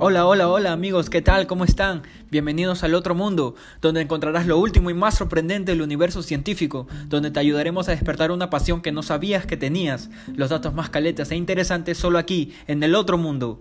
Hola, hola, hola amigos, ¿qué tal? ¿Cómo están? Bienvenidos al otro mundo, donde encontrarás lo último y más sorprendente del universo científico, donde te ayudaremos a despertar una pasión que no sabías que tenías, los datos más caletas e interesantes solo aquí, en el otro mundo.